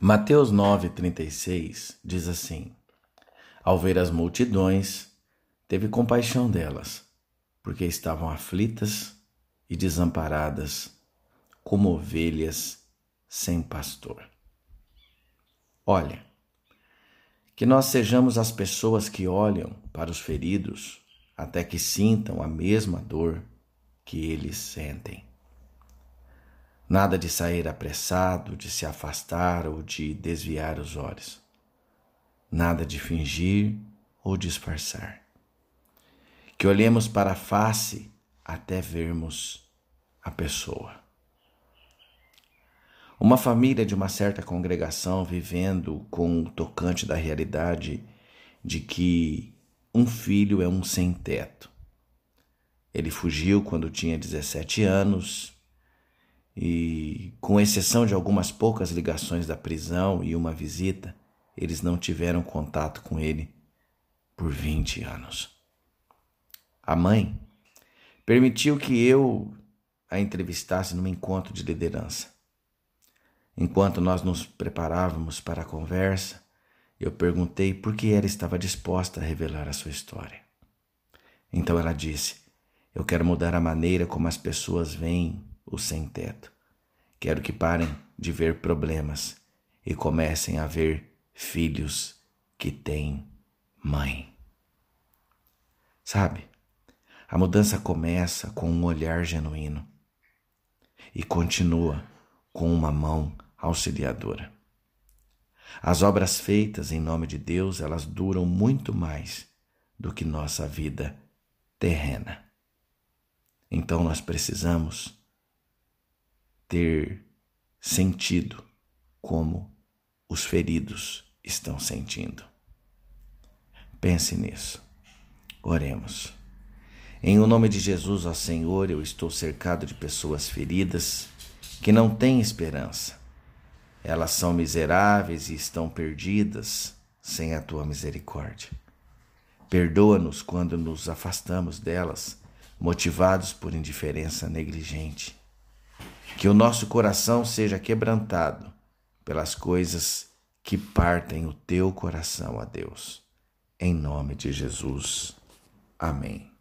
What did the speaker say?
Mateus 9,36 diz assim: Ao ver as multidões, teve compaixão delas, porque estavam aflitas e desamparadas, como ovelhas sem pastor. Olha, que nós sejamos as pessoas que olham para os feridos até que sintam a mesma dor que eles sentem. Nada de sair apressado, de se afastar ou de desviar os olhos. Nada de fingir ou disfarçar. Que olhemos para a face até vermos a pessoa. Uma família de uma certa congregação vivendo com o tocante da realidade de que um filho é um sem-teto. Ele fugiu quando tinha 17 anos e, com exceção de algumas poucas ligações da prisão e uma visita, eles não tiveram contato com ele por 20 anos. A mãe permitiu que eu a entrevistasse num encontro de liderança. Enquanto nós nos preparávamos para a conversa, eu perguntei por que ela estava disposta a revelar a sua história. Então ela disse: Eu quero mudar a maneira como as pessoas veem o sem-teto. Quero que parem de ver problemas e comecem a ver filhos que têm mãe. Sabe, a mudança começa com um olhar genuíno e continua com uma mão auxiliadora. As obras feitas em nome de Deus, elas duram muito mais do que nossa vida terrena. Então nós precisamos ter sentido como os feridos estão sentindo. Pense nisso. Oremos. Em o nome de Jesus, ó Senhor, eu estou cercado de pessoas feridas que não têm esperança. Elas são miseráveis e estão perdidas sem a tua misericórdia. Perdoa-nos quando nos afastamos delas, motivados por indiferença negligente. Que o nosso coração seja quebrantado pelas coisas que partem o teu coração a Deus. Em nome de Jesus. Amém.